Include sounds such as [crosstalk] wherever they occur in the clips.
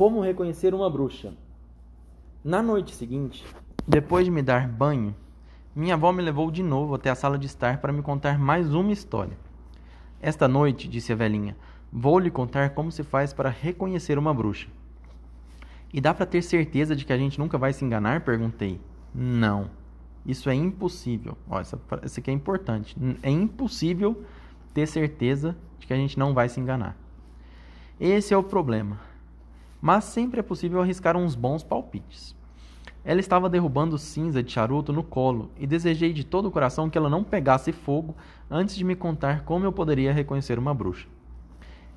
Como reconhecer uma bruxa? Na noite seguinte, depois de me dar banho, minha avó me levou de novo até a sala de estar para me contar mais uma história. Esta noite, disse a velhinha, vou lhe contar como se faz para reconhecer uma bruxa. E dá para ter certeza de que a gente nunca vai se enganar? perguntei. Não. Isso é impossível. Olha, essa, essa aqui é importante. É impossível ter certeza de que a gente não vai se enganar. Esse é o problema mas sempre é possível arriscar uns bons palpites. Ela estava derrubando cinza de charuto no colo e desejei de todo o coração que ela não pegasse fogo antes de me contar como eu poderia reconhecer uma bruxa.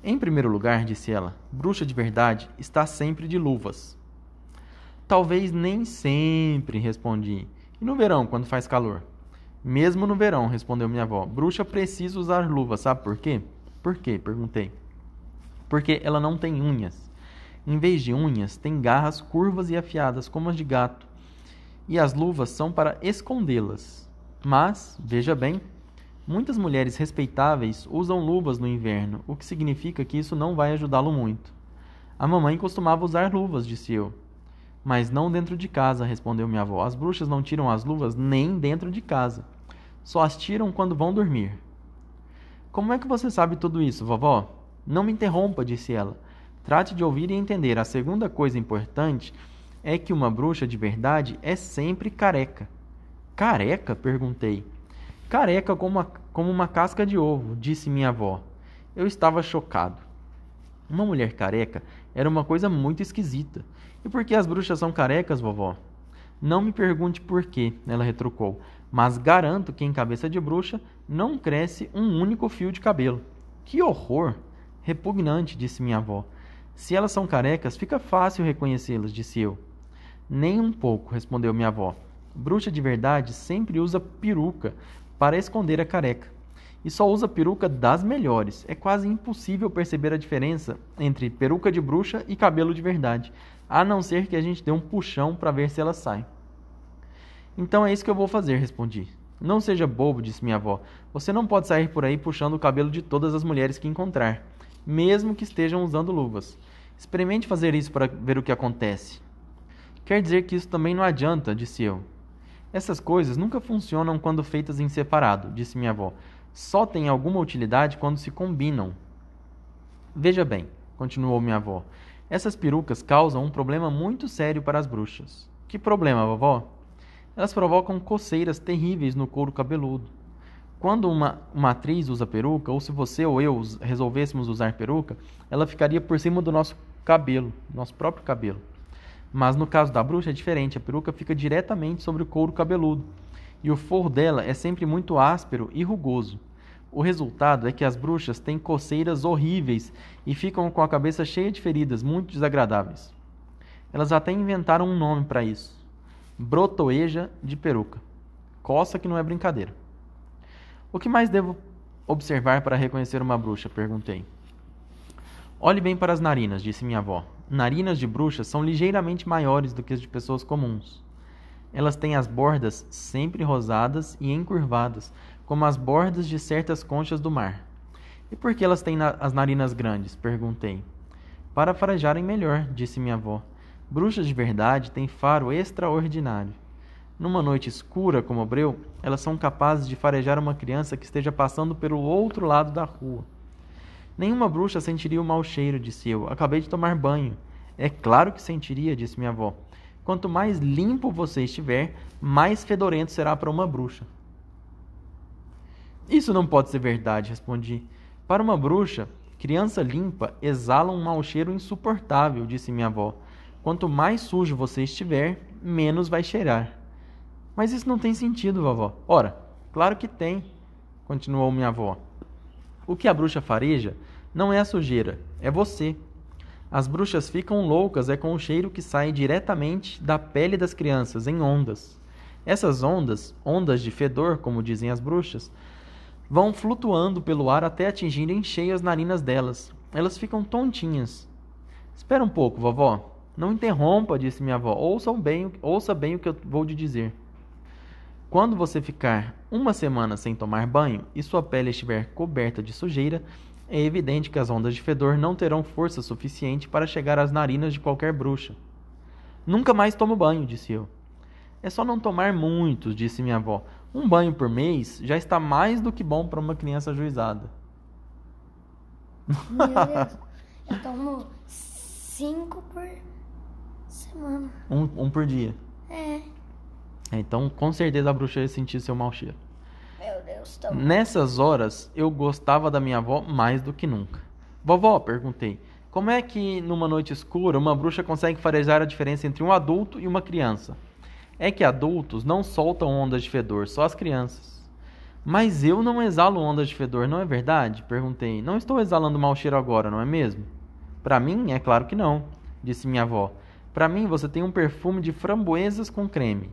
Em primeiro lugar, disse ela, bruxa de verdade está sempre de luvas. Talvez nem sempre, respondi. E no verão, quando faz calor? Mesmo no verão, respondeu minha avó. Bruxa precisa usar luvas, sabe por quê? Por quê? perguntei. Porque ela não tem unhas. Em vez de unhas, tem garras curvas e afiadas como as de gato, e as luvas são para escondê-las. Mas, veja bem, muitas mulheres respeitáveis usam luvas no inverno, o que significa que isso não vai ajudá-lo muito. A mamãe costumava usar luvas, disse eu. Mas não dentro de casa, respondeu minha avó. As bruxas não tiram as luvas nem dentro de casa. Só as tiram quando vão dormir. Como é que você sabe tudo isso, vovó? Não me interrompa, disse ela. Trate de ouvir e entender. A segunda coisa importante é que uma bruxa de verdade é sempre careca. Careca? perguntei. Careca como uma, como uma casca de ovo, disse minha avó. Eu estava chocado. Uma mulher careca era uma coisa muito esquisita. E por que as bruxas são carecas, vovó? Não me pergunte por quê, ela retrucou, mas garanto que em cabeça de bruxa não cresce um único fio de cabelo. Que horror! Repugnante, disse minha avó. Se elas são carecas, fica fácil reconhecê-las, disse eu. Nem um pouco, respondeu minha avó. Bruxa de verdade sempre usa peruca para esconder a careca. E só usa peruca das melhores. É quase impossível perceber a diferença entre peruca de bruxa e cabelo de verdade, a não ser que a gente dê um puxão para ver se ela sai. Então é isso que eu vou fazer, respondi. Não seja bobo, disse minha avó. Você não pode sair por aí puxando o cabelo de todas as mulheres que encontrar mesmo que estejam usando luvas. Experimente fazer isso para ver o que acontece. Quer dizer que isso também não adianta, disse eu. Essas coisas nunca funcionam quando feitas em separado, disse minha avó. Só têm alguma utilidade quando se combinam. Veja bem, continuou minha avó, essas perucas causam um problema muito sério para as bruxas. Que problema, vovó? Elas provocam coceiras terríveis no couro cabeludo. Quando uma, uma atriz usa peruca, ou se você ou eu resolvêssemos usar peruca, ela ficaria por cima do nosso cabelo, nosso próprio cabelo. Mas no caso da bruxa é diferente, a peruca fica diretamente sobre o couro cabeludo, e o forro dela é sempre muito áspero e rugoso. O resultado é que as bruxas têm coceiras horríveis e ficam com a cabeça cheia de feridas muito desagradáveis. Elas até inventaram um nome para isso: brotoeja de peruca. Coça que não é brincadeira. O que mais devo observar para reconhecer uma bruxa? perguntei. Olhe bem para as narinas, disse minha avó. Narinas de bruxas são ligeiramente maiores do que as de pessoas comuns. Elas têm as bordas sempre rosadas e encurvadas, como as bordas de certas conchas do mar. E por que elas têm na as narinas grandes? perguntei. Para farejarem melhor, disse minha avó. Bruxas de verdade têm faro extraordinário. Numa noite escura como o breu, elas são capazes de farejar uma criança que esteja passando pelo outro lado da rua. Nenhuma bruxa sentiria o mau cheiro, disse eu. Acabei de tomar banho. É claro que sentiria, disse minha avó. Quanto mais limpo você estiver, mais fedorento será para uma bruxa. Isso não pode ser verdade, respondi. Para uma bruxa, criança limpa exala um mau cheiro insuportável, disse minha avó. Quanto mais sujo você estiver, menos vai cheirar. Mas isso não tem sentido, vovó. Ora, claro que tem, continuou minha avó. O que a bruxa fareja não é a sujeira, é você. As bruxas ficam loucas é com o cheiro que sai diretamente da pele das crianças, em ondas. Essas ondas, ondas de fedor, como dizem as bruxas, vão flutuando pelo ar até atingirem cheias narinas delas. Elas ficam tontinhas. Espera um pouco, vovó. Não interrompa, disse minha avó. Ouça bem, ouça bem o que eu vou te dizer. Quando você ficar uma semana sem tomar banho e sua pele estiver coberta de sujeira, É evidente que as ondas de fedor não terão força suficiente para chegar às narinas de qualquer bruxa. Nunca mais tomo banho, disse eu. É só não tomar muitos, disse minha avó. Um banho por mês já está mais do que bom para uma criança ajuizada. Meu Deus. Eu tomo cinco por semana. Um, um por dia. É. É, Então, com certeza a bruxa ia sentir seu mau cheiro. Meu Deus, tô... Nessas horas, eu gostava da minha avó mais do que nunca. Vovó, perguntei, como é que numa noite escura uma bruxa consegue farejar a diferença entre um adulto e uma criança? É que adultos não soltam ondas de fedor, só as crianças. Mas eu não exalo ondas de fedor, não é verdade? Perguntei. Não estou exalando mau cheiro agora, não é mesmo? Para mim, é claro que não, disse minha avó. Para mim, você tem um perfume de framboesas com creme.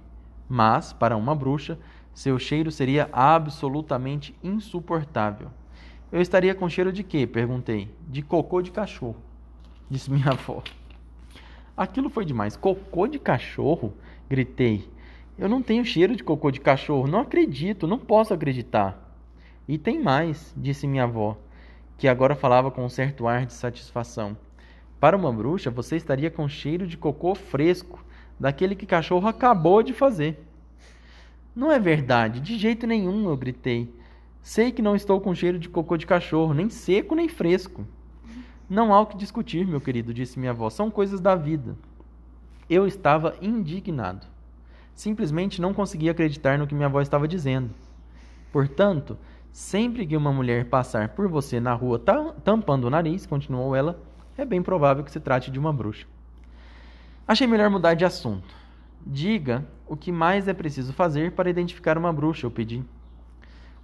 Mas, para uma bruxa, seu cheiro seria absolutamente insuportável. Eu estaria com cheiro de quê? Perguntei. De cocô de cachorro, disse minha [laughs] avó. Aquilo foi demais. Cocô de cachorro? Gritei. Eu não tenho cheiro de cocô de cachorro. Não acredito, não posso acreditar. E tem mais, disse minha avó, que agora falava com um certo ar de satisfação. Para uma bruxa, você estaria com cheiro de cocô fresco, daquele que cachorro acabou de fazer. Não é verdade, de jeito nenhum, eu gritei. Sei que não estou com cheiro de cocô de cachorro, nem seco nem fresco. Não há o que discutir, meu querido, disse minha avó. São coisas da vida. Eu estava indignado. Simplesmente não conseguia acreditar no que minha avó estava dizendo. Portanto, sempre que uma mulher passar por você na rua ta- tampando o nariz, continuou ela, é bem provável que se trate de uma bruxa. Achei melhor mudar de assunto. Diga o que mais é preciso fazer para identificar uma bruxa, eu pedi.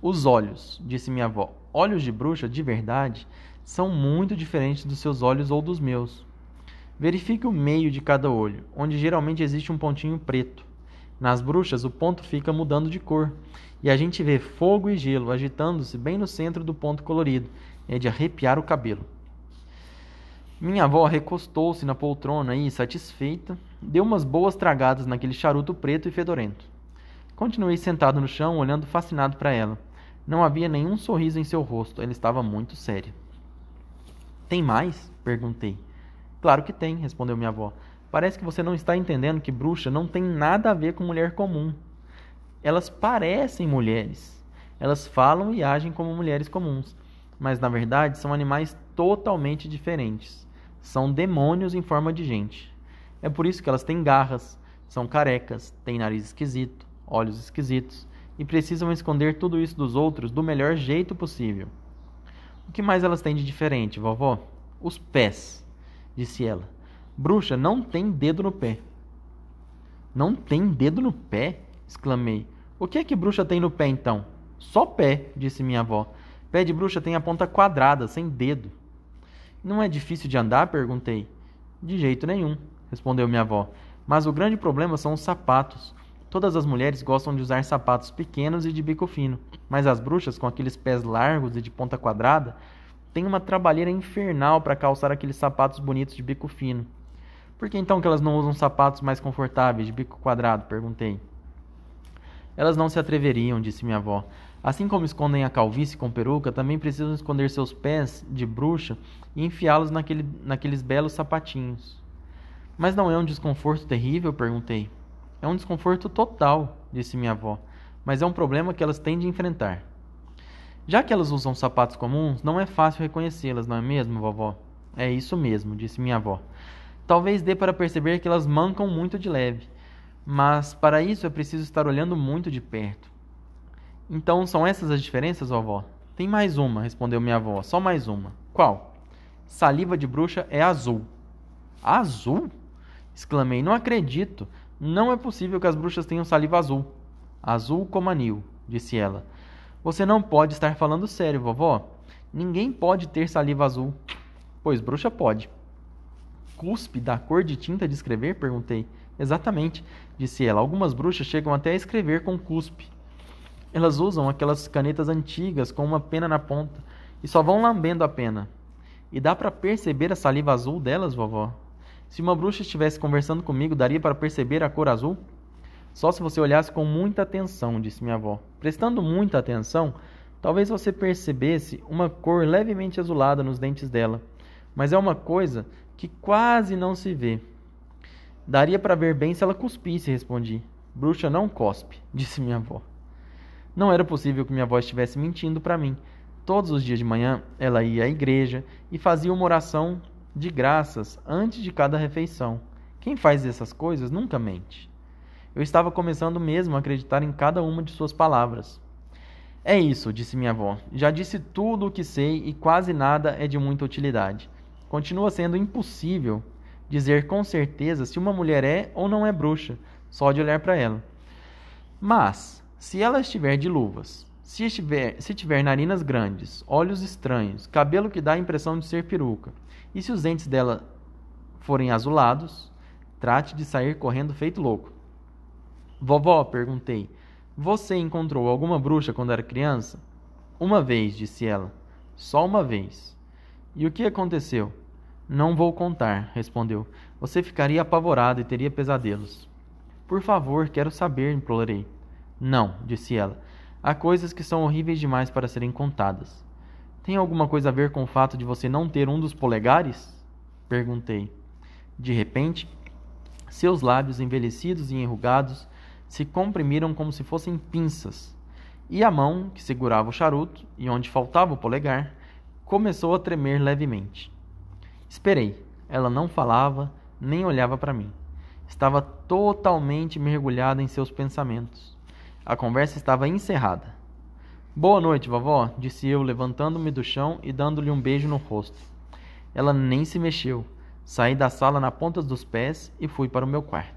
Os olhos, disse minha avó. Olhos de bruxa, de verdade, são muito diferentes dos seus olhos ou dos meus. Verifique o meio de cada olho, onde geralmente existe um pontinho preto. Nas bruxas, o ponto fica mudando de cor, e a gente vê fogo e gelo agitando-se bem no centro do ponto colorido. É de arrepiar o cabelo. Minha avó recostou-se na poltrona e, satisfeita, deu umas boas tragadas naquele charuto preto e fedorento. Continuei sentado no chão, olhando fascinado para ela. Não havia nenhum sorriso em seu rosto, ela estava muito séria. Tem mais? perguntei. Claro que tem, respondeu minha avó. Parece que você não está entendendo que bruxa não tem nada a ver com mulher comum. Elas parecem mulheres. Elas falam e agem como mulheres comuns, mas na verdade são animais totalmente diferentes. São demônios em forma de gente. É por isso que elas têm garras, são carecas, têm nariz esquisito, olhos esquisitos e precisam esconder tudo isso dos outros do melhor jeito possível. O que mais elas têm de diferente, vovó? Os pés, disse ela. Bruxa não tem dedo no pé. Não tem dedo no pé? exclamei. O que é que bruxa tem no pé então? Só pé, disse minha avó. Pé de bruxa tem a ponta quadrada, sem dedo. Não é difícil de andar? perguntei. De jeito nenhum, respondeu minha avó. Mas o grande problema são os sapatos. Todas as mulheres gostam de usar sapatos pequenos e de bico fino, mas as bruxas, com aqueles pés largos e de ponta quadrada, têm uma trabalheira infernal para calçar aqueles sapatos bonitos de bico fino. Por que então que elas não usam sapatos mais confortáveis de bico quadrado? perguntei. Elas não se atreveriam, disse minha avó. Assim como escondem a calvície com peruca, também precisam esconder seus pés de bruxa e enfiá-los naquele, naqueles belos sapatinhos. Mas não é um desconforto terrível? perguntei. É um desconforto total, disse minha avó, mas é um problema que elas têm de enfrentar. Já que elas usam sapatos comuns, não é fácil reconhecê-las, não é mesmo, vovó? É isso mesmo, disse minha avó. Talvez dê para perceber que elas mancam muito de leve, mas para isso é preciso estar olhando muito de perto. Então são essas as diferenças, vovó? Tem mais uma, respondeu minha avó. Só mais uma. Qual? Saliva de bruxa é azul. Azul? Exclamei. Não acredito. Não é possível que as bruxas tenham saliva azul. Azul como anil, disse ela. Você não pode estar falando sério, vovó. Ninguém pode ter saliva azul. Pois bruxa pode. Cuspe da cor de tinta de escrever? Perguntei. Exatamente, disse ela. Algumas bruxas chegam até a escrever com cuspe. Elas usam aquelas canetas antigas com uma pena na ponta e só vão lambendo a pena. E dá para perceber a saliva azul delas, vovó? Se uma bruxa estivesse conversando comigo, daria para perceber a cor azul? Só se você olhasse com muita atenção, disse minha avó. Prestando muita atenção, Talvez você percebesse uma cor levemente azulada nos dentes dela, mas é uma coisa que quase não se vê. Daria para ver bem se ela cuspisse, respondi. Bruxa não cospe, [laughs] disse minha avó. Não era possível que minha avó estivesse mentindo para mim. Todos os dias de manhã ela ia à igreja e fazia uma oração de graças antes de cada refeição. Quem faz essas coisas nunca mente. Eu estava começando mesmo a acreditar em cada uma de suas palavras. É isso, disse minha avó. Já disse tudo o que sei e quase nada é de muita utilidade. Continua sendo impossível dizer com certeza se uma mulher é ou não é bruxa, só de olhar para ela. Mas, se ela estiver de luvas, se, estiver, se tiver narinas grandes, olhos estranhos, cabelo que dá a impressão de ser peruca, e se os dentes dela forem azulados, trate de sair correndo feito louco. Vovó, perguntei, você encontrou alguma bruxa quando era criança? Uma vez, disse ela. Só uma vez. E o que aconteceu? Não vou contar, respondeu. Você ficaria apavorado e teria pesadelos. Por favor, quero saber, implorei. Não, disse ela. Há coisas que são horríveis demais para serem contadas. Tem alguma coisa a ver com o fato de você não ter um dos polegares? Perguntei. De repente, seus lábios envelhecidos e enrugados se comprimiram como se fossem pinças, e a mão, que segurava o charuto e onde faltava o polegar, começou a tremer levemente. Esperei. Ela não falava, nem olhava para mim. Estava totalmente mergulhada em seus pensamentos. A conversa estava encerrada. Boa noite, vovó, disse eu, levantando-me do chão e dando-lhe um beijo no rosto. Ela nem se mexeu. Saí da sala na ponta dos pés e fui para o meu quarto.